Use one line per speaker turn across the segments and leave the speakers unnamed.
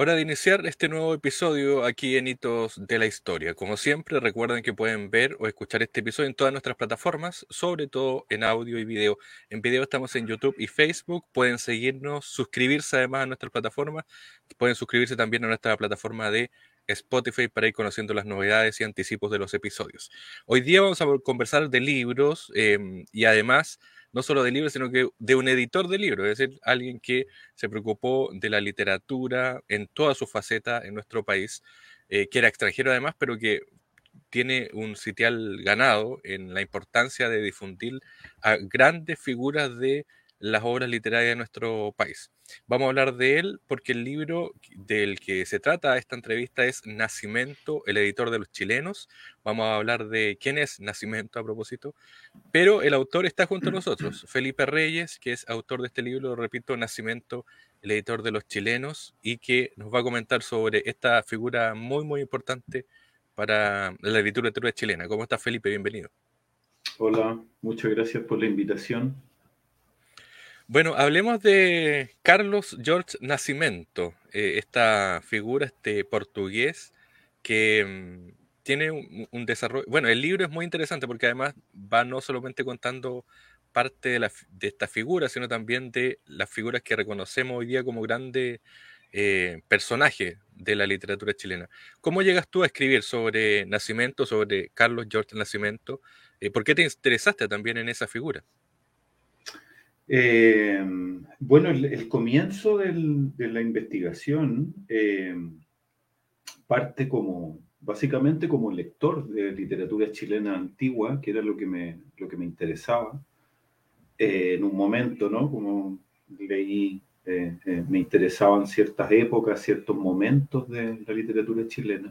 Hora de iniciar este nuevo episodio aquí en Hitos de la Historia. Como siempre, recuerden que pueden ver o escuchar este episodio en todas nuestras plataformas, sobre todo en audio y video. En video estamos en YouTube y Facebook. Pueden seguirnos, suscribirse además a nuestras plataformas. Pueden suscribirse también a nuestra plataforma de Spotify para ir conociendo las novedades y anticipos de los episodios. Hoy día vamos a conversar de libros em, y además no solo de libros, sino que de un editor de libros, es decir, alguien que se preocupó de la literatura en toda su faceta en nuestro país, eh, que era extranjero además, pero que tiene un sitial ganado en la importancia de difundir a grandes figuras de las obras literarias de nuestro país. Vamos a hablar de él porque el libro del que se trata esta entrevista es Nacimiento, el editor de los chilenos. Vamos a hablar de quién es Nacimiento a propósito, pero el autor está junto a nosotros, Felipe Reyes, que es autor de este libro, repito, Nacimiento, el editor de los chilenos, y que nos va a comentar sobre esta figura muy, muy importante para la literatura chilena. ¿Cómo está Felipe? Bienvenido.
Hola, muchas gracias por la invitación.
Bueno, hablemos de Carlos George Nascimento, eh, esta figura, este portugués que mm, tiene un, desarrollo. Bueno, el libro es muy interesante porque además va no solamente contando parte de, esta figura, sino también de las figuras que reconocemos hoy día como grandes eh, personajes de la literatura chilena. ¿Cómo llegas tú a escribir sobre Nacimiento, sobre Carlos George Nacimiento? Eh, ¿Por qué te interesaste también en esa figura?
Eh, bueno, el, comienzo de la investigación eh, parte como, básicamente como lector de literatura chilena antigua, que era lo que me, lo que me interesaba. Eh, en un momento, ¿no? Como leí, me interesaban ciertas épocas, ciertos momentos de la literatura chilena.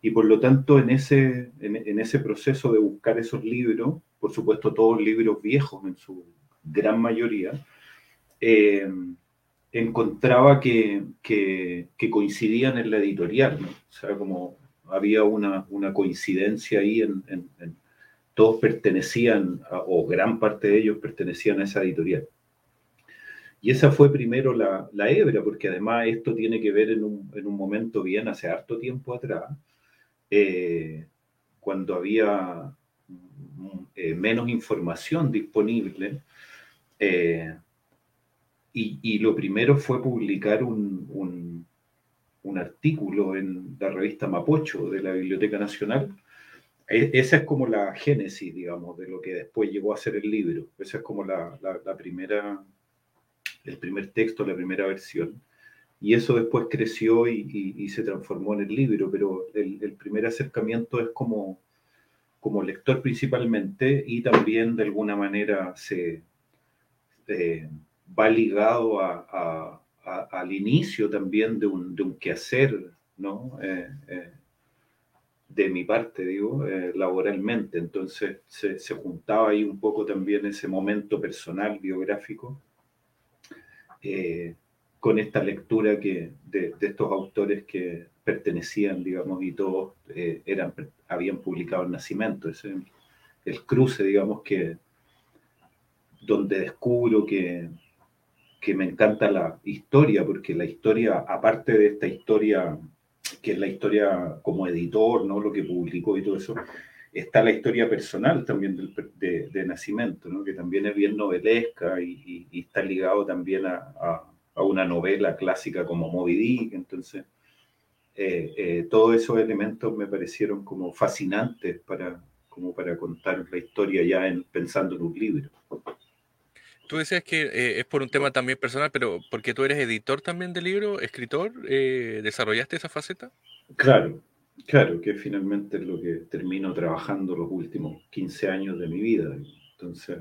Y por lo tanto, en ese, en ese proceso de buscar esos libros, por supuesto todos libros viejos en su, gran mayoría, eh, encontraba que, coincidían en la editorial, O sea, como había una, coincidencia ahí en, todos pertenecían, o gran parte de ellos pertenecían a esa editorial. Y esa fue primero la, la hebra, porque además esto tiene que ver en un, momento bien hace harto tiempo atrás, eh, cuando había eh, menos información disponible eh, y, lo primero fue publicar un, artículo en la revista Mapocho de la Biblioteca Nacional. E, esa es como la génesis, digamos, de lo que después llegó a ser el libro. Esa es como la, primera, el primer texto, la primera versión. Y eso después creció y, y, se transformó en el libro, pero el, el, primer acercamiento es como, como lector principalmente y también de alguna manera se, este, va ligado al inicio también de un, quehacer, ¿no? Eh, eh, de mi parte, digo, eh, laboralmente. Entonces se, juntaba ahí un poco también ese momento personal, biográfico, con esta lectura que, de, estos autores que pertenecían, digamos, y todos eran, habían publicado el nacimiento, ese, el cruce, digamos, que, donde descubro que, que me encanta la historia, porque la historia, aparte de esta historia, que es la historia como editor, ¿no? lo que publicó y todo eso, está la historia personal también de, Nacimiento, ¿no? que también es bien novelesca y, está ligado también a, a, una novela clásica como Moby Dick. Entonces, eh, eh, todos esos elementos me parecieron como fascinantes para, como para contar la historia ya en, pensando en un libro.
Tú decías que eh, es por un tema también personal, pero porque tú eres editor también de libro, escritor, eh, ¿desarrollaste esa faceta?
Claro, claro, que finalmente es lo que termino trabajando los últimos 15 años de mi vida. Entonces,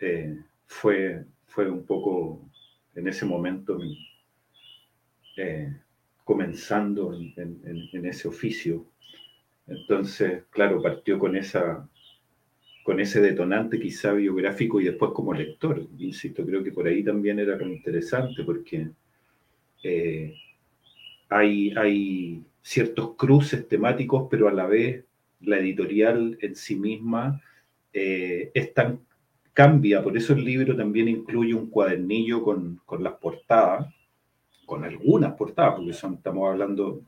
eh, fue, fue un poco en ese momento comenzando en ese oficio. Entonces, claro, partió con esa con ese detonante quizá biográfico y después como lector. Insisto, creo que por ahí también era lo interesante porque eh, hay, hay ciertos cruces temáticos, pero a la vez la editorial en sí misma eh, cambia, por eso el libro también incluye un cuadernillo con, con las portadas, con algunas portadas, porque estamos hablando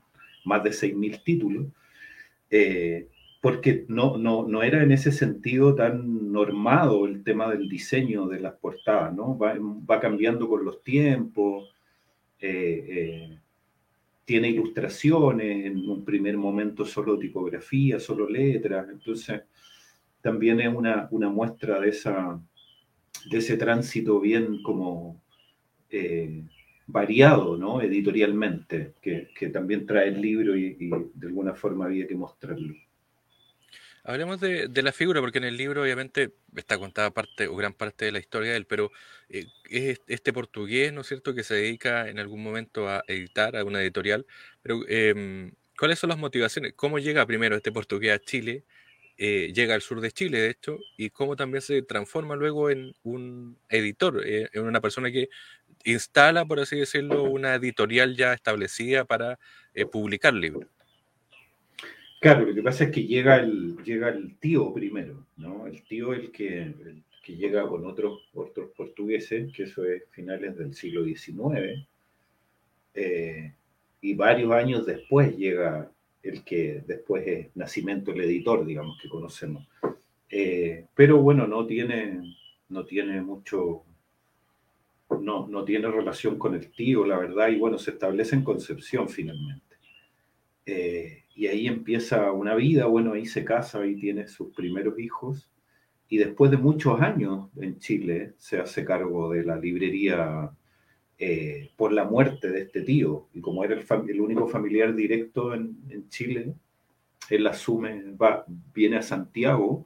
más de 6.000 títulos, eh, porque no, no, no, era en ese sentido tan normado el tema del diseño de las portadas, ¿no? Va, cambiando con los tiempos, eh, eh, tiene ilustraciones, en un primer momento solo tipografía, solo letras, entonces también es una, una muestra de, esa, de ese tránsito bien como variado, ¿no? Editorialmente, que, también trae el libro y, de alguna forma había que mostrarlo.
Hablemos de, la figura, porque en el libro obviamente está contada parte o gran parte de la historia de él, pero eh, es este portugués, ¿no es cierto?, que se dedica en algún momento a editar a una editorial, pero em, ¿cuáles son las motivaciones? ¿Cómo llega primero este portugués a Chile? Eh, llega al sur de Chile, de hecho, y cómo también se transforma luego en un editor, eh, en una persona que instala, por así decirlo, una editorial ya establecida para eh, publicar libros.
Claro, lo que pasa es que llega el, llega el tío primero, ¿no? El tío el que, que llega con otros, otros portugueses, que eso es finales del siglo XIX, eh, y varios años después llega el que después es Nacimiento, el editor, digamos, que conocemos. Eh, pero bueno, no tiene, no tiene mucho, no, no tiene relación con el tío, la verdad, y bueno, se establece en Concepción finalmente. Eh, y ahí empieza una vida, bueno, ahí se casa, ahí tiene sus primeros hijos, y después de muchos años en Chile se hace cargo de la librería eh, por la muerte de este tío, y como era el, único familiar directo en, en, Chile, él asume, va, viene a Santiago,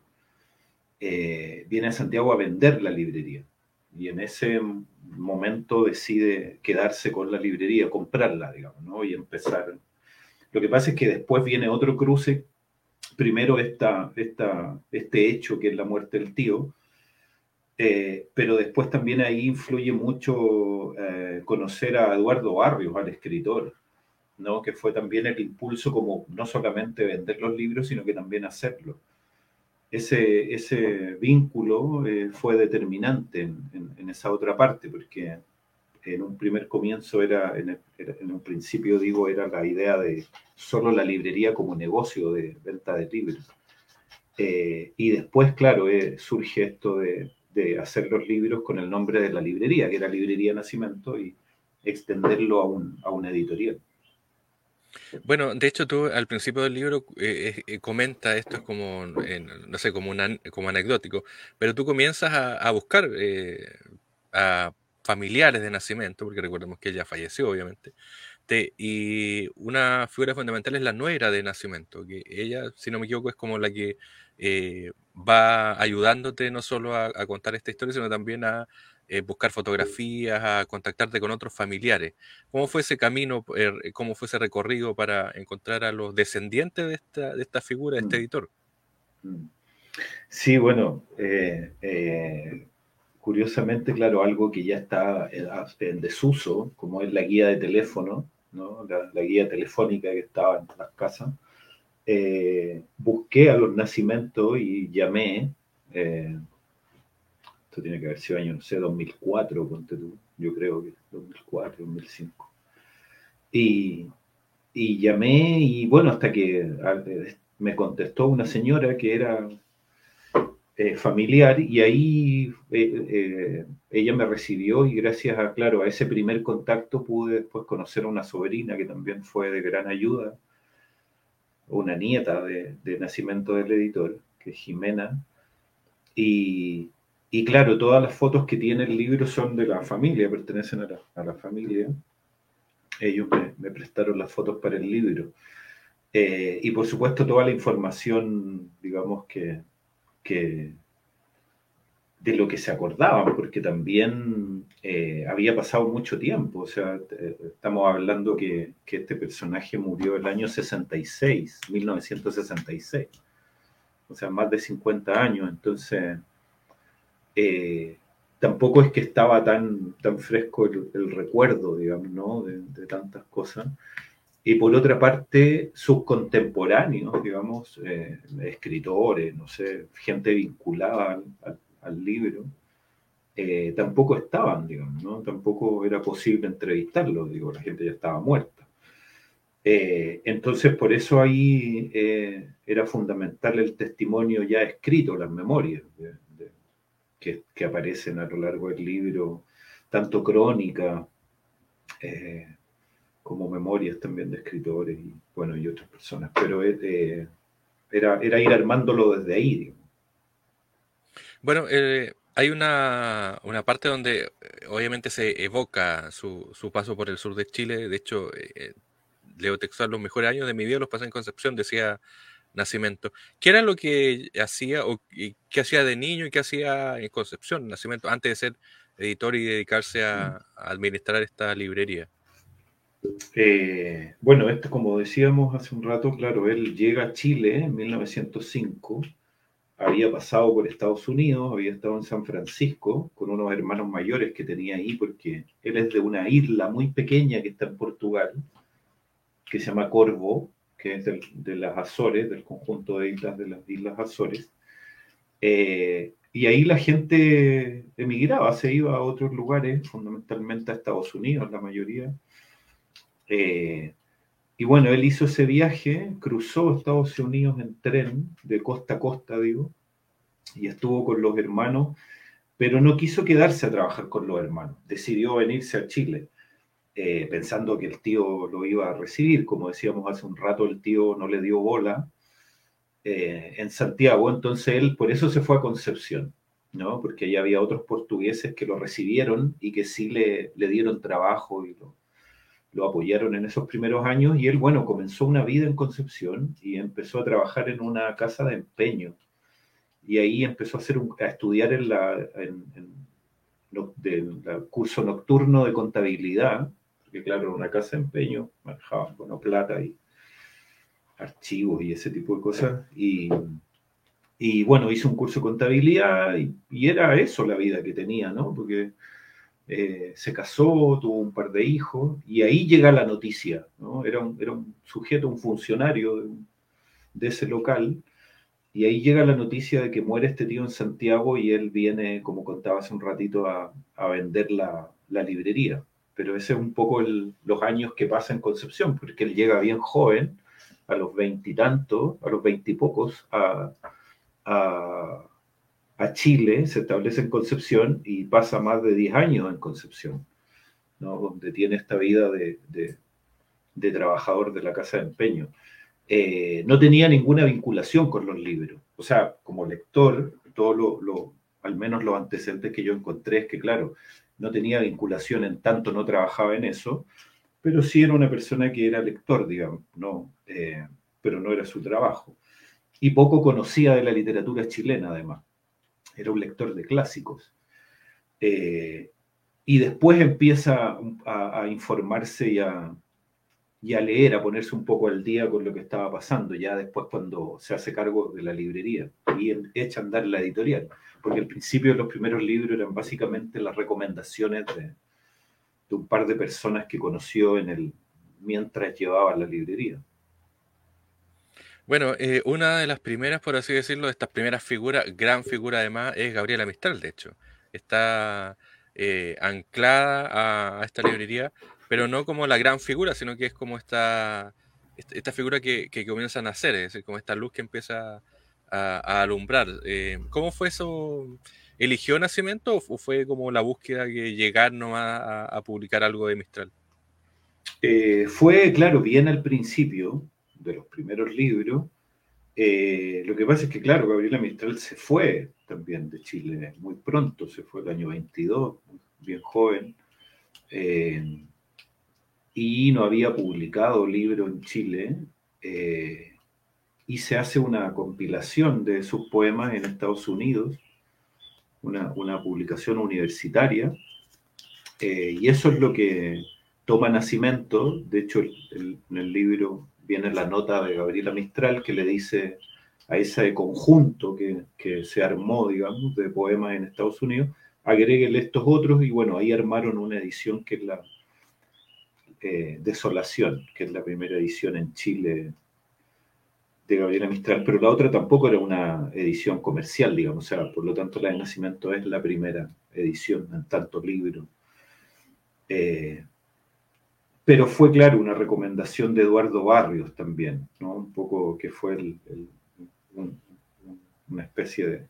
eh, viene a Santiago a vender la librería y en ese momento decide quedarse con la librería, comprarla, digamos, ¿no? Y empezar. Lo que pasa es que después viene otro cruce, primero esta, este hecho que es la muerte del tío, eh, pero después también ahí influye mucho eh, conocer a Eduardo Barrios, al escritor, ¿no? que fue también el impulso como no solamente vender los libros, sino que también hacerlo ese, ese vínculo eh, fue determinante en, esa otra parte, porque en un primer comienzo era, en, un principio digo, era la idea de solo la librería como negocio de venta de libros. Eh, y después, claro, eh, surge esto de, de, hacer los libros con el nombre de la librería, que era Librería Nacimiento, y extenderlo a, un, a una editorial.
Bueno, de hecho tú al principio del libro eh, eh, comenta esto es como, no sé, como, una, como anecdótico, pero tú comienzas a, buscar eh, a familiares de nacimiento, porque recordemos que ella falleció, obviamente, y una figura fundamental es la nuera de nacimiento, que ella, si no me equivoco, es como la que va ayudándote no solo a contar esta historia, sino también a eh, buscar fotografías, a contactarte con otros familiares. ¿Cómo fue ese camino, eh, cómo fue ese recorrido para encontrar a los descendientes de esta, de esta figura, de este mm. editor?
Mm. Sí, bueno, eh, curiosamente, claro, algo que ya está en desuso, como es la guía de teléfono, ¿no? la, guía telefónica que estaba en las casas, busqué a los nacimientos y llamé esto tiene que haber sido año, no sé, 2004, ponte tú, yo creo que 2004, 2005. Y, y llamé y bueno, hasta que me contestó una señora que era eh, familiar y ahí eh, eh, ella me recibió y gracias a, claro, a ese primer contacto pude después conocer a una sobrina que también fue de gran ayuda, una nieta de, nacimiento del editor, que es Jimena, y, y claro, todas las fotos que tiene el libro son de la familia, pertenecen a la, familia. Ellos me, prestaron las fotos para el libro. Y por supuesto toda la información, digamos que, de lo que se acordaban, porque también eh, había pasado mucho tiempo. O sea, estamos hablando que, que este personaje murió el año 66, 1966. O sea, más de 50 años. Entonces eh, tampoco es que estaba tan, tan fresco el, recuerdo, digamos, ¿no? de, tantas cosas. Y por otra parte, sus contemporáneos, digamos, eh, escritores, no sé, gente vinculada al, libro, eh, tampoco estaban, digamos, ¿no? Tampoco era posible entrevistarlos, digo, la gente ya estaba muerta. Eh, entonces, por eso ahí era fundamental el testimonio ya escrito, las memorias que, que, aparecen a lo largo del libro, tanto crónica como memorias también de escritores y, bueno, y otras personas. Pero era, era ir armándolo desde ahí. Digamos.
Bueno, eh, hay una, una, parte donde eh, obviamente se evoca su, su, paso por el sur de Chile. De hecho, eh, eh, leo textual, los mejores años de mi vida los pasé en Concepción, decía Nacimiento. ¿Qué era lo que hacía o qué hacía de niño y qué hacía en Concepción, Nacimiento, antes de ser editor y dedicarse a, a administrar esta librería?
Eh, bueno, como decíamos hace un rato, claro, él llega a Chile en 1905 había pasado por Estados Unidos, había estado en San Francisco con unos hermanos mayores que tenía ahí, porque él es de una isla muy pequeña que está en Portugal, que se llama Corvo, que es de las Azores, del conjunto de islas de las Islas Azores. Eh, y ahí la gente emigraba, se iba a otros lugares, fundamentalmente a Estados Unidos, la mayoría. Eh, y bueno, él hizo ese viaje, cruzó Estados Unidos en tren, de costa a costa, digo, y estuvo con los hermanos, pero no quiso quedarse a trabajar con los hermanos. Decidió venirse a Chile, eh, pensando que el tío lo iba a recibir. Como decíamos hace un rato, el tío no le dio bola eh, en Santiago, entonces él por eso se fue a Concepción. ¿no? Porque allá había otros portugueses que lo recibieron y que sí le, le dieron trabajo y lo, lo apoyaron en esos primeros años y él, bueno, comenzó una vida en Concepción y empezó a trabajar en una casa de empeño. Y ahí empezó a, hacer a estudiar en, la, en, el curso nocturno de contabilidad, porque claro, una casa de empeño, manejaban bueno, plata y archivos y ese tipo de cosas. Y, y bueno, hizo un curso de contabilidad y, y, era eso la vida que tenía, ¿no? Porque eh, se casó, tuvo un par de hijos, y ahí llega la noticia, ¿no? Era un, sujeto, un funcionario de, ese local, y ahí llega la noticia de que muere este tío en Santiago y él viene, como contaba hace un ratito, a, vender la, librería. Pero ese es un poco los años que pasa en Concepción, porque él llega bien joven, a los veintitantos, a los veintipocos, a, a Chile, se establece en Concepción y pasa más de 10 años en Concepción, ¿no? donde tiene esta vida de, de, trabajador de la casa de empeño. Eh, no tenía ninguna vinculación con los libros. O sea, como lector, todo lo, al menos los antecedentes que yo encontré es que, claro, no tenía vinculación en tanto no trabajaba en eso, pero sí era una persona que era lector, digamos, no, eh, pero no era su trabajo. Y poco conocía de la literatura chilena, además era un lector de clásicos. Eh, y después empieza a, informarse y a, leer, a ponerse un poco al día con lo que estaba pasando, ya después cuando se hace cargo de la librería y echa a andar la editorial, porque al principio los primeros libros eran básicamente las recomendaciones de, un par de personas que conoció en el, mientras llevaba la librería.
Bueno, eh, una de las primeras, por así decirlo, de estas primeras figuras, gran figura además, es Gabriela Mistral, de hecho. Está eh, anclada a, esta librería, pero no como la gran figura, sino que es como esta, esta figura que, comienza a nacer, es decir, como esta luz que empieza a, alumbrar. Eh, ¿Cómo fue eso? ¿Eligió Nacimiento o fue como la búsqueda que llegar nomás a, a publicar algo de Mistral?
fue, claro, bien al principio, de los primeros libros. Eh, lo que pasa es que, claro, Gabriela Mistral se fue también de Chile muy pronto, se fue el año 22, bien joven, eh, y no había publicado libro en Chile, eh, y se hace una compilación de sus poemas en Estados Unidos, una, publicación universitaria, y eso es lo que toma nacimiento, de hecho en el libro viene la nota de Gabriela Mistral que le dice a ese conjunto que, que se armó, digamos, de poemas en Estados Unidos, agréguele estos otros y bueno, ahí armaron una edición que es la eh, Desolación, que es la primera edición en Chile de Gabriela Mistral, pero la otra tampoco era una edición comercial, digamos, o sea, por lo tanto la de Nacimiento es la primera edición en tantos libros. Eh, pero fue, claro, una recomendación de Eduardo Barrios también, ¿no? Un poco que fue una especie de,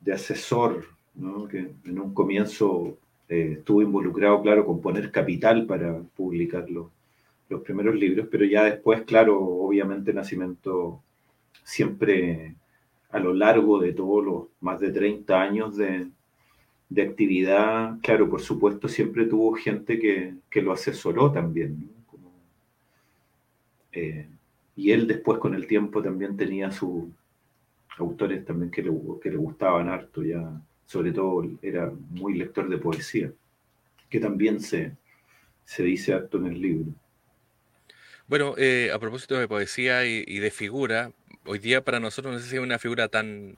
de asesor, ¿no? Que en un comienzo eh, estuvo involucrado, claro, con poner capital para publicarlo los primeros libros, pero ya después, claro, obviamente Nacimiento siempre a lo largo de todos los más de 30 años de, actividad, claro, por supuesto, siempre tuvo gente que, lo asesoró también. Eh, y él después con el tiempo también tenía sus autores también que le, que le gustaban harto, ya sobre todo era muy lector de poesía, que también se, se dice harto en el libro.
Bueno, eh, a propósito de poesía y, de figura, hoy día para nosotros no sé si es una figura tan,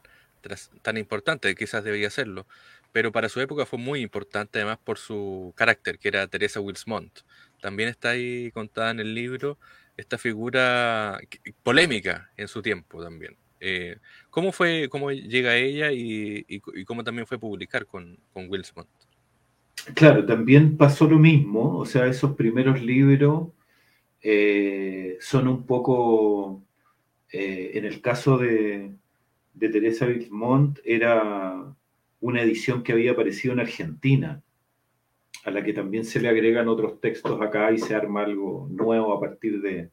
tan importante, quizás debería serlo, pero para su época fue muy importante además por su carácter, que era Teresa Wilsmont. También está ahí contada en el libro esta figura polémica en su tiempo también. Eh, ¿Cómo fue, cómo llega ella y, cómo también fue publicar con, con Wilsmont?
Claro, también pasó lo mismo, o sea, esos primeros libros eh, son un poco, eh, en el caso de, Teresa Wilmont, era una edición que había aparecido en Argentina, a la que también se le agregan otros textos acá y se arma algo nuevo a partir de,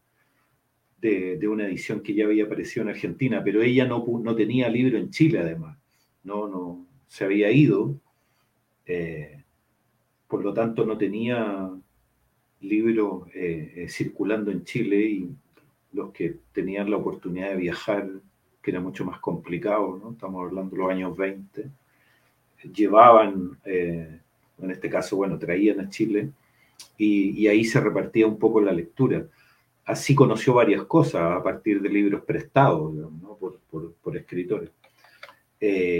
de, una edición que ya había aparecido en Argentina, pero ella no, no tenía libro en Chile además, no, no se había ido, eh, por lo tanto no tenía libros eh, eh, circulando en Chile y los que tenían la oportunidad de viajar, que era mucho más complicado, ¿no? estamos hablando de los años 20, llevaban, eh, en este caso, bueno, traían a Chile y, ahí se repartía un poco la lectura. Así conoció varias cosas a partir de libros prestados ¿no? por, escritores,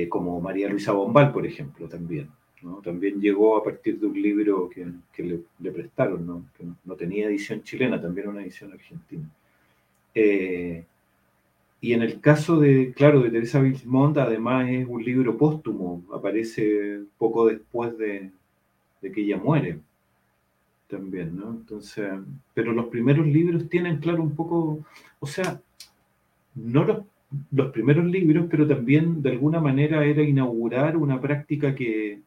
como María Luisa Bombal, por ejemplo, también. También llegó a partir de un libro que, le, prestaron, ¿no? que no tenía edición chilena, también una edición argentina. Eh, y en el caso de, claro, de Teresa Wilmont, además es un libro póstumo, aparece poco después de, que ella muere también, ¿no? Entonces, pero los primeros libros tienen, claro, un poco, o sea, no los, los primeros libros, pero también de alguna manera era inaugurar una práctica que,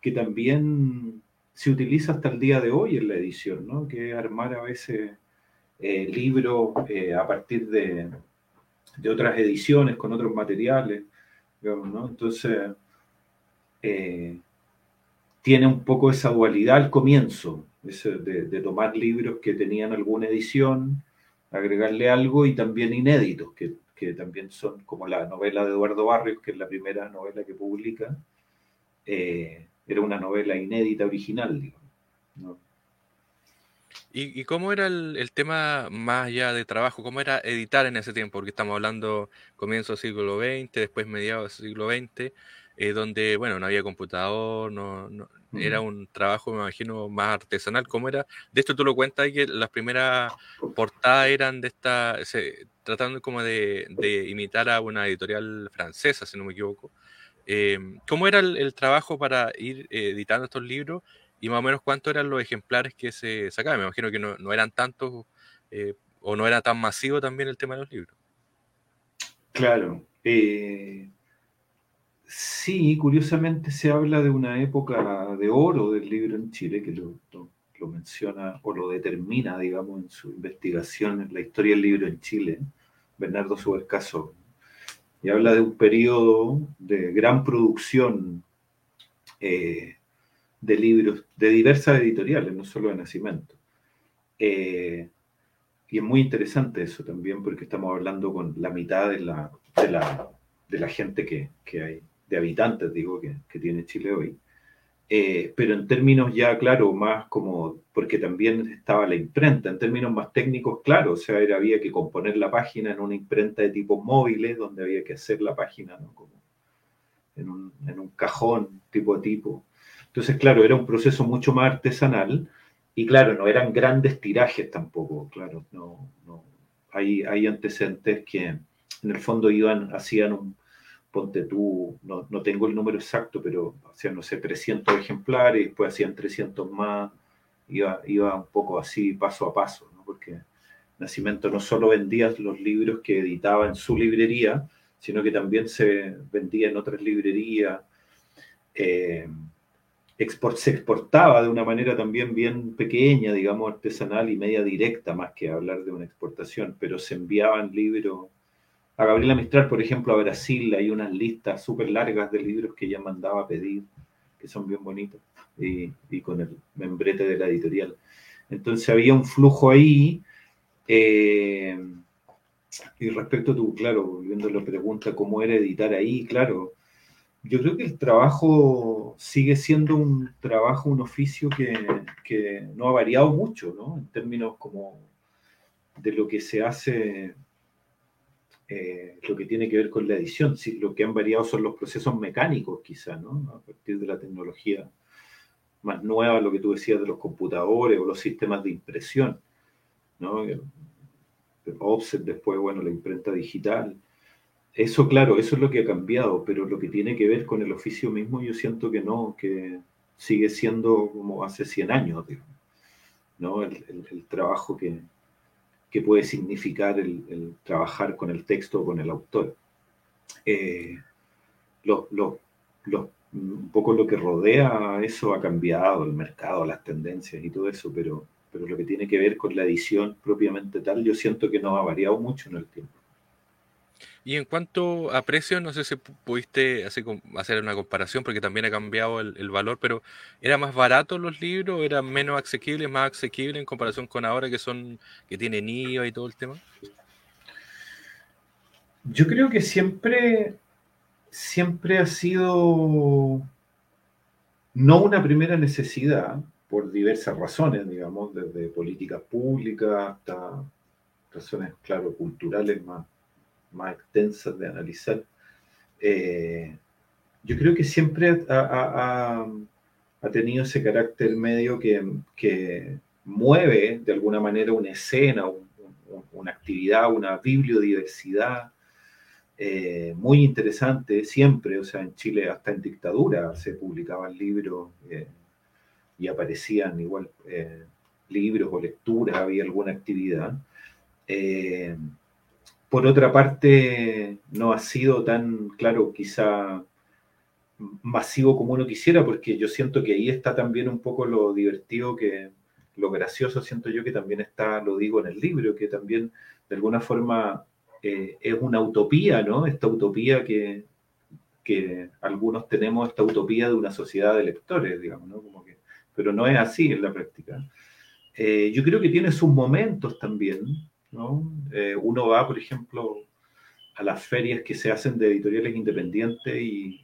que también se utiliza hasta el día de hoy en la edición, ¿no? que es armar a veces eh, libros eh, a partir de, otras ediciones, con otros materiales, ¿no? Entonces, eh, tiene un poco esa dualidad al comienzo, de, de, tomar libros que tenían alguna edición, agregarle algo y también inéditos, que, que, también son como la novela de Eduardo Barrios, que es la primera novela que publica, era una novela inédita original.
¿Y, cómo era el, tema más allá de trabajo? ¿Cómo era editar en ese tiempo? Porque estamos hablando comienzo del siglo XX, después mediados del siglo XX, eh, donde, bueno, no había computador, no, era un trabajo, me imagino, más artesanal. ¿Cómo era? De esto tú lo cuentas que las primeras portadas eran de esta, tratando como de, de, imitar a una editorial francesa, si no me equivoco. Em, ¿Cómo era el, trabajo para ir eh, editando estos libros y más o menos cuántos eran los ejemplares que se sacaban? Me imagino que no, eran tantos eh, o no era tan masivo también el tema de los libros.
Claro. Eh, sí, curiosamente se habla de una época de oro del libro en Chile, que lo, lo menciona o lo determina, digamos, en su investigación en la historia del libro en Chile, Bernardo Subercaso y habla de un periodo de gran producción eh, de libros de diversas editoriales, no solo de Nacimiento. Eh, y es muy interesante eso también porque estamos hablando con la mitad de la, de la, gente que, hay, de habitantes, digo, que, que tiene Chile hoy. Eh, pero en términos ya, claro, más como, porque también estaba la imprenta, en términos más técnicos, claro, o sea, era, había que componer la página en una imprenta de tipo móviles, donde había que hacer la página, ¿no? Como en un, en un cajón tipo a tipo. Entonces, claro, era un proceso mucho más artesanal y claro, no eran grandes tirajes tampoco, claro, no, no hay, hay antecedentes que en el fondo iban, hacían un, ponte tú, no, no, tengo el número exacto, pero hacían, no sé, 300 ejemplares, después hacían 300 más, iba, iba un poco así, paso a paso, ¿no? porque Nacimiento no solo vendía los libros que editaba en su librería, sino que también se vendía en otras librerías. Eh, se exportaba de una manera también bien pequeña, digamos, artesanal y media directa, más que hablar de una exportación, pero se enviaban libros. A Gabriela Mistral, por ejemplo, a Brasil hay unas listas súper largas de libros que ella mandaba a pedir, que son bien bonitos, y, con el membrete de la editorial. Entonces había un flujo ahí. Eh, y respecto a tu, claro, volviendo a la pregunta, ¿cómo era editar ahí? Claro, yo creo que el trabajo sigue siendo un trabajo, un oficio que, no ha variado mucho, ¿no? En términos como de lo que se hace, eh, lo que tiene que ver con la edición. Sí, lo que han variado son los procesos mecánicos, quizá, ¿no? A partir de la tecnología más nueva, lo que tú decías de los computadores o los sistemas de impresión, ¿no? Offset, después, bueno, la imprenta digital. Eso, claro, eso es lo que ha cambiado, pero lo que tiene que ver con el oficio mismo, yo siento que no, que sigue siendo como hace 100 años, ¿no? El, trabajo que, puede significar el, trabajar con el texto o con el autor. Eh, un poco lo que rodea eso ha cambiado, el mercado, las tendencias y todo eso, pero pero lo que tiene que ver con la edición propiamente tal, yo siento que no ha variado mucho en el tiempo.
Y en cuanto a precios, no sé si pudiste hacer, una comparación, porque también ha cambiado el, valor, pero ¿era más barato los libros? ¿Eran menos asequibles, más asequibles en comparación con ahora que son que tienen IVA y todo el tema?
Yo creo que siempre, siempre ha sido no una primera necesidad, por diversas razones, digamos, desde políticas públicas hasta razones, claro, culturales más, más extensas de analizar. Eh, yo creo que siempre ha, tenido ese carácter medio que, mueve de alguna manera una escena, una actividad, una bibliodiversidad eh, muy interesante siempre. O sea, en Chile hasta en dictadura se publicaban libros. Eh, y aparecían igual libros o lecturas, había alguna actividad. Por otra parte, no ha sido tan, claro, quizá masivo como uno quisiera, porque yo siento que ahí está también un poco lo divertido que, lo gracioso siento yo que también está, lo digo en el libro, que también de alguna forma eh, es una utopía, ¿no? Esta utopía que, que algunos tenemos, esta utopía de una sociedad de lectores, digamos, ¿no? Como que pero no es así en la práctica. Eh, yo creo que tiene sus momentos también, ¿no? Eh, uno va, por ejemplo, a las ferias que se hacen de editoriales independientes y,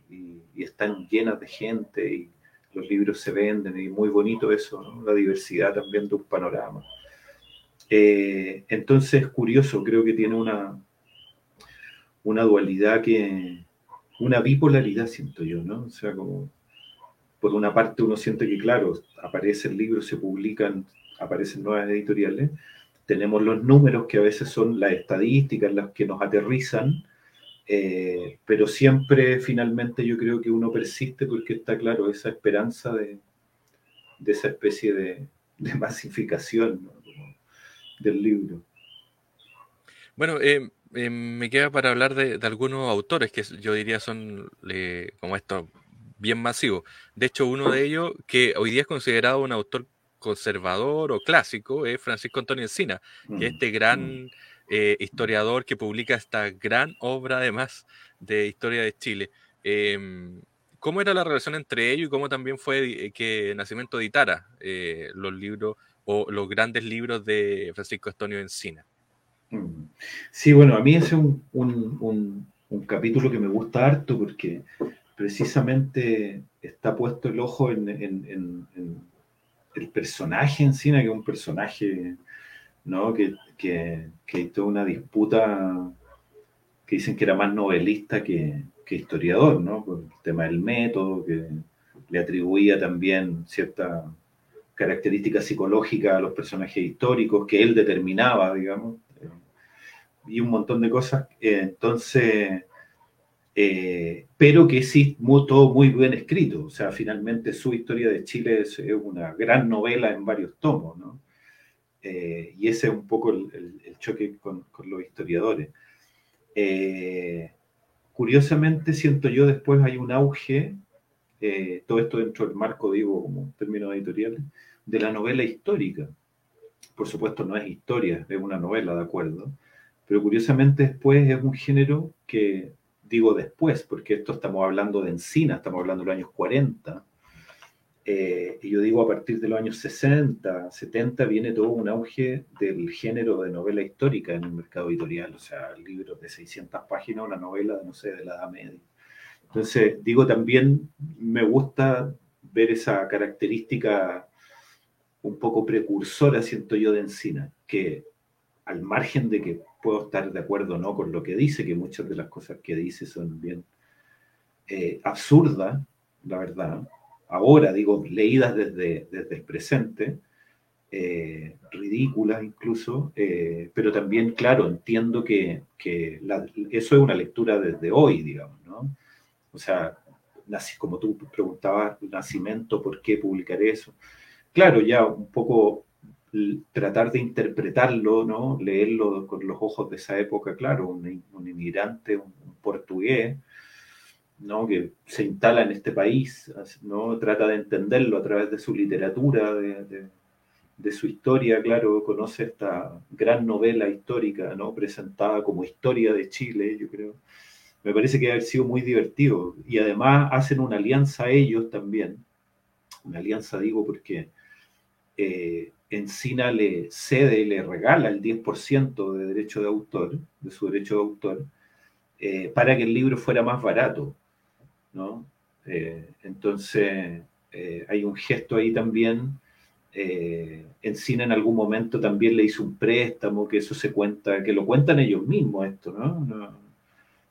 están llenas de gente y los libros se venden y muy bonito eso, la diversidad también de un panorama. Eh, entonces, curioso, creo que tiene una, una dualidad que, una bipolaridad, siento yo, ¿no? O sea, como por una parte uno siente que, claro, aparecen libros, se publican, aparecen nuevas editoriales, tenemos los números que a veces son las estadísticas las que nos aterrizan, eh, pero siempre finalmente yo creo que uno persiste porque está claro esa esperanza de, esa especie de, masificación del libro.
Bueno, eh, eh, me queda para hablar de, algunos autores que yo diría son como estos bien masivo. De hecho, uno de ellos, que hoy día es considerado un autor conservador o clásico, es Francisco Antonio Encina, que es mm, este gran mm. eh, historiador que publica esta gran obra, además, de historia de Chile. Em, ¿Cómo era la relación entre ellos y cómo también fue eh, que Nacimiento editara eh, los libros o los grandes libros de Francisco Antonio Encina?
Mm. Sí, bueno, a mí es un, un capítulo que me gusta harto porque precisamente está puesto el ojo en, el personaje en cine, que es un personaje ¿no? que, que, que una disputa que dicen que era más novelista que, historiador, ¿no? Por el tema del método, que le atribuía también cierta característica psicológica a los personajes históricos que él determinaba, digamos. y un montón de cosas. entonces, pero que sí, todo muy bien escrito. O sea, finalmente su historia de Chile es, una gran novela en varios tomos, ¿no? y ese es un poco el, choque con, con, los historiadores. curiosamente, siento yo, después hay un auge eh, todo esto dentro del marco, digo, como términos editoriales, de la novela histórica. Por supuesto, no es historia, es una novela, ¿de acuerdo? Pero curiosamente después es un género que, digo después, porque esto estamos hablando de Encina, estamos hablando de los años 40, eh, y yo digo a partir de los años 60, 70 viene todo un auge del género de novela histórica en el mercado editorial, o sea, libros de 600 páginas, una novela, no sé, de la Edad Media. Entonces, digo, también me gusta ver esa característica un poco precursora, siento yo, de Encina, que al margen de que puedo estar de acuerdo o no con lo que dice, que muchas de las cosas que dice son bien eh, absurdas, la verdad, ahora digo, leídas desde, desde el presente, eh, ridículas incluso, eh, pero también, claro, entiendo que, eso es una lectura desde hoy, digamos, ¿no? O sea, como tú preguntabas, nacimiento, ¿por qué publicar eso? Claro, ya un poco tratar de interpretarlo, ¿no? Leerlo con los ojos de esa época, claro, un, inmigrante, un, portugués, ¿no? Que se instala en este país, ¿no? Trata de entenderlo a través de su literatura, de, de su historia, claro, conoce esta gran novela histórica, ¿no? Presentada como historia de Chile, yo creo me parece que ha sido muy divertido. Y además hacen una alianza ellos también. Una alianza, digo, porque eh, Encina le cede le regala el 10% de derecho de autor, de su derecho de autor, eh, para que el libro fuera más barato. ¿no? Eh, entonces, hay un gesto ahí también. Encina en algún momento también le hizo un préstamo, que eso se cuenta, que lo cuentan ellos mismos esto, ¿no?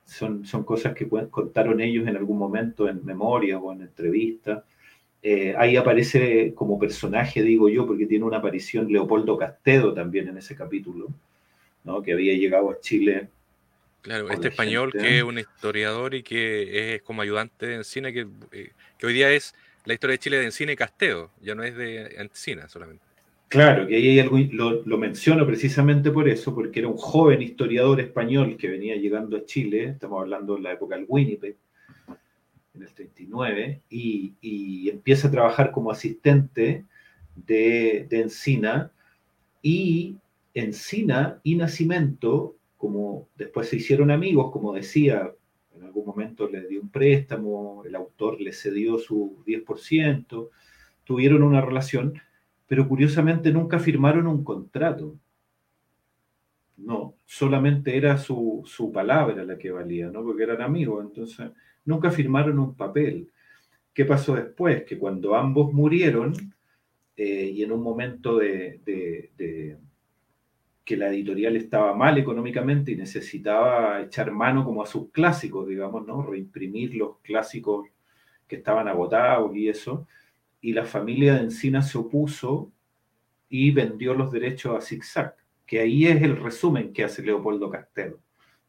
son, son cosas que contaron ellos en algún momento en memoria o en entrevista. Eh, ahí aparece como personaje, digo yo, porque tiene una aparición Leopoldo Castedo también en ese capítulo, ¿no? que había llegado a Chile.
Claro, este español que es un historiador y que es como ayudante de Encina, que, eh, que hoy día es la historia de Chile de Encina y Castedo, ya no es de Encina solamente.
Claro, que ahí hay algo, lo, menciono precisamente por eso, porque era un joven historiador español que venía llegando a Chile, estamos hablando de la época del Winnipeg, en el 39, y, empieza a trabajar como asistente de, Encina, y Encina y Nacimiento, como después se hicieron amigos, como decía, en algún momento le dio un préstamo, el autor le cedió su 10%, tuvieron una relación pero curiosamente nunca firmaron un contrato. No, solamente era su, palabra la que valía, ¿no? Porque eran amigos, entonces nunca firmaron un papel. ¿Qué pasó después? Que cuando ambos murieron, eh, y en un momento de, que la editorial estaba mal económicamente y necesitaba echar mano como a sus clásicos, digamos, ¿no? Reimprimir los clásicos que estaban agotados y eso, y la familia de Encina se opuso y vendió los derechos a Zigzag, que ahí es el resumen que hace Leopoldo Castelo,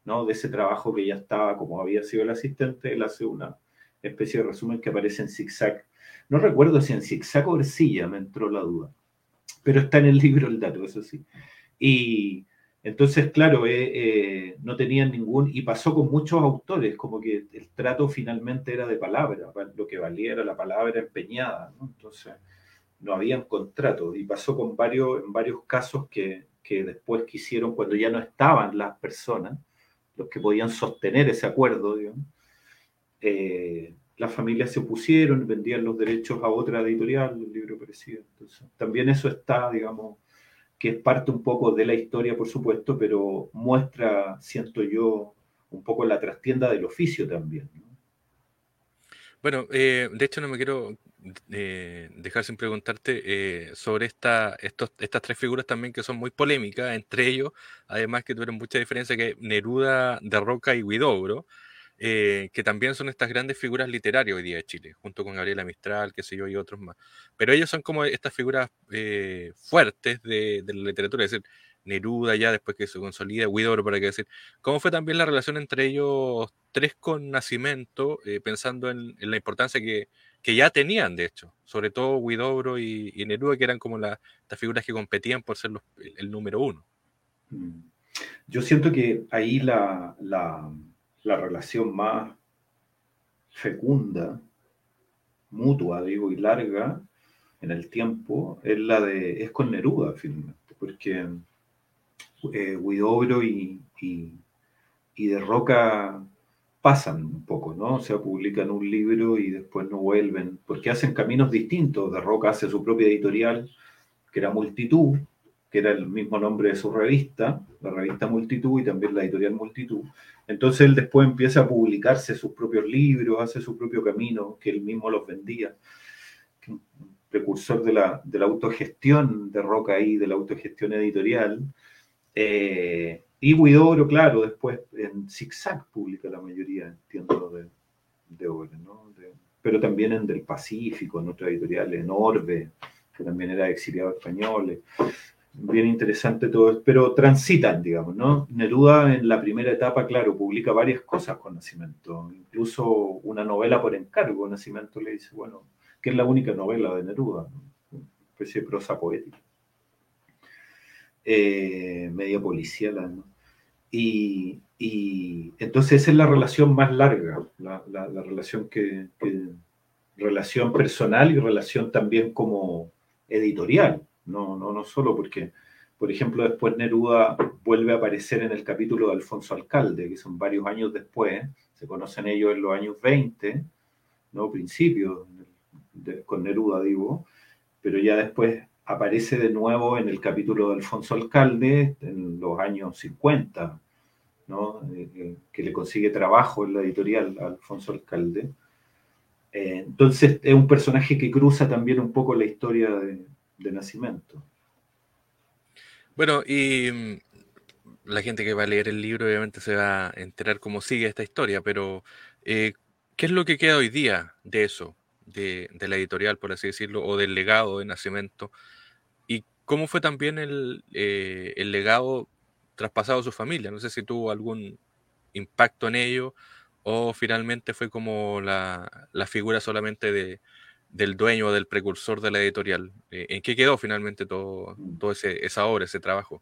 ¿no? De ese trabajo que ya estaba, como había sido el asistente, él hace una especie de resumen que aparece en Zigzag. No recuerdo si en Zigzag o Ercilla, me entró la duda, pero está en el libro el dato, eso sí. Y entonces, claro, eh, eh, no tenían ningún, y pasó con muchos autores, como que el trato finalmente era de palabra, lo que valía era la palabra empeñada, ¿no? Entonces, no habían contratos, y pasó con varios, en varios casos que, que después quisieron, cuando ya no estaban las personas, los que podían sostener ese acuerdo, digamos, eh, las familias se opusieron, vendían los derechos a otra editorial, el libro parecido. Entonces, también eso está, digamos, que es parte un poco de la historia, por supuesto, pero muestra, siento yo, un poco la trastienda del oficio también.
Bueno, eh, de hecho no me quiero eh, dejar sin preguntarte eh, sobre esta, estas tres figuras también que son muy polémicas, entre ellos, además que tuvieron mucha diferencia que Neruda, De Roca y Huidobro, eh, que también son estas grandes figuras literarias hoy día de Chile, junto con Gabriela Mistral, qué sé yo, y otros más. Pero ellos son como estas figuras eh, fuertes de, la literatura, es decir, Neruda ya después que se consolida, Huidobro, para qué decir. ¿Cómo fue también la relación entre ellos tres con Nacimiento, eh, pensando en, la importancia que, ya tenían, de hecho, sobre todo Huidobro y, Neruda, que eran como las figuras que competían por ser el, número uno?
Mm. Yo siento que ahí la, la relación más fecunda, mutua, digo, y larga en el tiempo, es la de, es con Neruda, finalmente, porque eh, Huidobro y, y, de Roca pasan un poco, ¿no? O sea, publican un libro y después no vuelven, porque hacen caminos distintos. De Roca hace su propia editorial, que era Multitud, que era el mismo nombre de su revista, la revista Multitud y también la editorial Multitud. Entonces él después empieza a publicarse sus propios libros, hace su propio camino, que él mismo los vendía. Precursor de la, de la autogestión de Roca ahí, de la autogestión editorial. Eh, y Huidobro, claro, después en Zigzag publica la mayoría, entiendo, de, de obras, ¿no? pero también en Del Pacífico, en otra editorial, en Orbe, que también era exiliado español bien interesante todo, pero transitan, digamos, ¿no? Neruda en la primera etapa, claro, publica varias cosas con Nacimiento, incluso una novela por encargo, Nacimiento le dice, bueno, que es la única novela de Neruda, una especie de prosa poética, eh, media policial, ¿no? Y, entonces esa es la relación más larga, la, relación que, relación personal y relación también como editorial, no, no, no solo porque, por ejemplo, después Neruda vuelve a aparecer en el capítulo de Alfonso Alcalde, que son varios años después, se conocen ellos en los años 20, ¿no? Principios, con Neruda digo, pero ya después aparece de nuevo en el capítulo de Alfonso Alcalde en los años 50, ¿no? Eh, eh, que le consigue trabajo en la editorial a Alfonso Alcalde. Eh, entonces es un personaje que cruza también un poco la historia de, de nacimiento.
Bueno, y mm, la gente que va a leer el libro obviamente se va a enterar cómo sigue esta historia, pero ¿qué es lo que queda hoy día de eso, de, la editorial, por así decirlo, o del legado de nacimiento? ¿Y cómo fue también el, eh, el legado traspasado a su familia? No sé si tuvo algún impacto en ello o finalmente fue como la, figura solamente de, del dueño del precursor de la editorial. Eh, ¿En qué quedó finalmente todo, ese, esa obra, ese trabajo?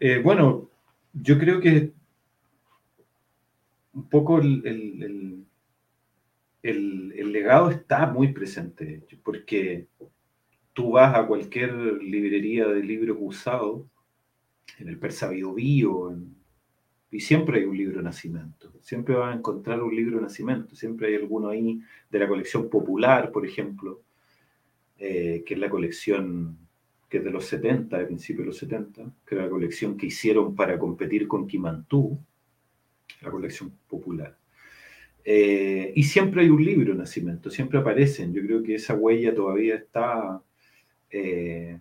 Eh, bueno, yo creo que un poco el, legado está muy presente, porque tú vas a cualquier librería de libros usados, en el Persa Bio, y siempre hay un libro Nacimiento, siempre vas a encontrar un libro Nacimiento, siempre hay alguno ahí de la colección popular, por ejemplo, eh, que es la colección que es de los 70, de principios de los 70, que es la colección que hicieron para competir con Kimantú, la colección popular. Eh, y siempre hay un libro Nacimiento, siempre aparecen. Yo creo que esa huella todavía está, eh,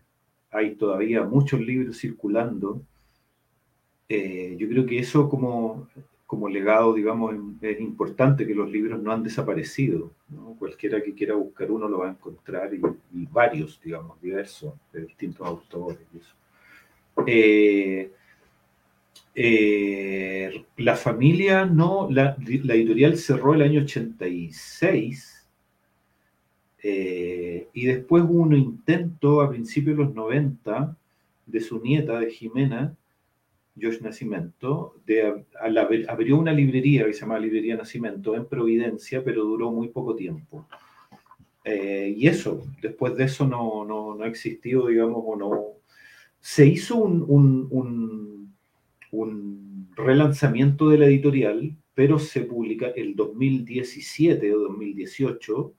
hay todavía muchos libros circulando eh, yo creo que eso como, como legado, digamos, es importante que los libros no han desaparecido. Cualquiera que quiera buscar uno lo va a encontrar y, varios, digamos, diversos, de distintos autores. Eh, la familia no, la, la, editorial cerró el año 86 y después hubo un intento a principios de los 90 de su nieta, de Jimena, Josh Nacimiento, abrió una librería que se llama Librería Nacimiento en Providencia, pero duró muy poco tiempo. Eh, y eso, después de eso no, no, no, ha existido, digamos, o no. Se hizo un, un, un, relanzamiento de la editorial, pero se publica el 2017 o 2018,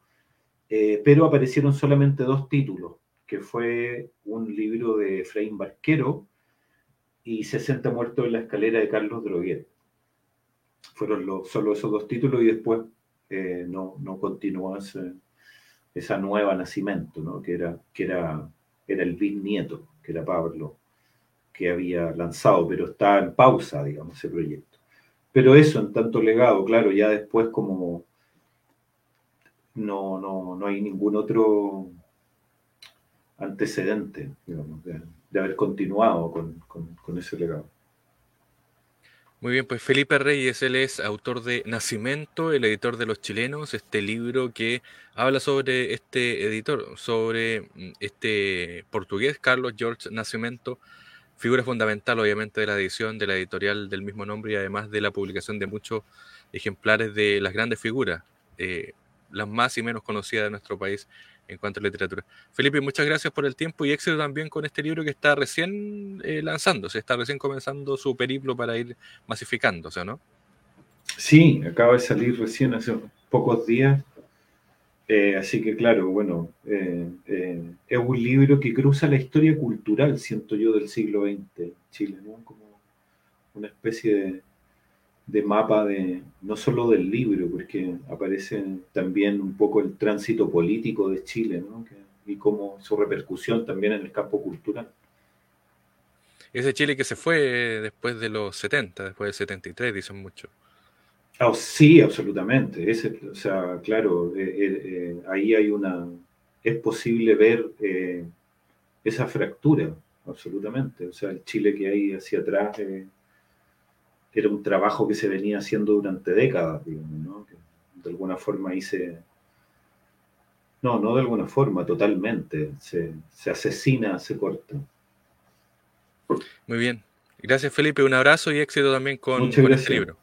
eh, pero aparecieron solamente dos títulos, que fue un libro de Efraín Barquero, y 60 muertos en la escalera de Carlos Droguet. Fueron solo esos dos títulos y después eh, no, no, continuó esa nueva nacimiento, ¿no? que, era, que era, era el bisnieto, que era Pablo, que había lanzado, pero está en pausa, digamos, ese proyecto. Pero eso, en tanto legado, claro, ya después como no, no, no hay ningún otro antecedente, digamos, haber continuado con ese legado.
Muy bien, pues Felipe Reyes, él es autor de Nacimiento, el editor de los chilenos, este libro que habla sobre este editor, sobre mm, este portugués, Carlos George Nacimiento, figura fundamental obviamente de la edición de la editorial del mismo nombre y además de la publicación de muchos ejemplares de las grandes figuras, eh, las más y menos conocidas de nuestro país en cuanto a literatura. Felipe, muchas gracias por el tiempo y éxito también con este libro que está recién eh, lanzándose, está recién comenzando su periplo para ir masificándose, ¿no?
Sí, acaba de salir recién hace pocos días. Eh, así que claro, bueno, eh, es un libro que cruza la historia cultural, siento yo, del siglo XX Chile, ¿no? Como una especie de, de mapa de no solo del libro, porque aparece también un poco el tránsito político de Chile ¿no? y como su repercusión también en el campo cultural.
Ese Chile que se fue después de los 70, después del 73, dicen mucho.
Oh, sí, absolutamente. Ese, o sea, claro, eh, eh, eh, ahí hay una. Es posible ver esa fractura, absolutamente. O sea, el Chile que hay hacia atrás era un trabajo que se venía haciendo durante décadas, digamos, ¿no? Que de alguna forma se... No, no de alguna forma, totalmente. Se, asesina, se corta.
Muy bien. Gracias Felipe, un abrazo y éxito también con, con este libro.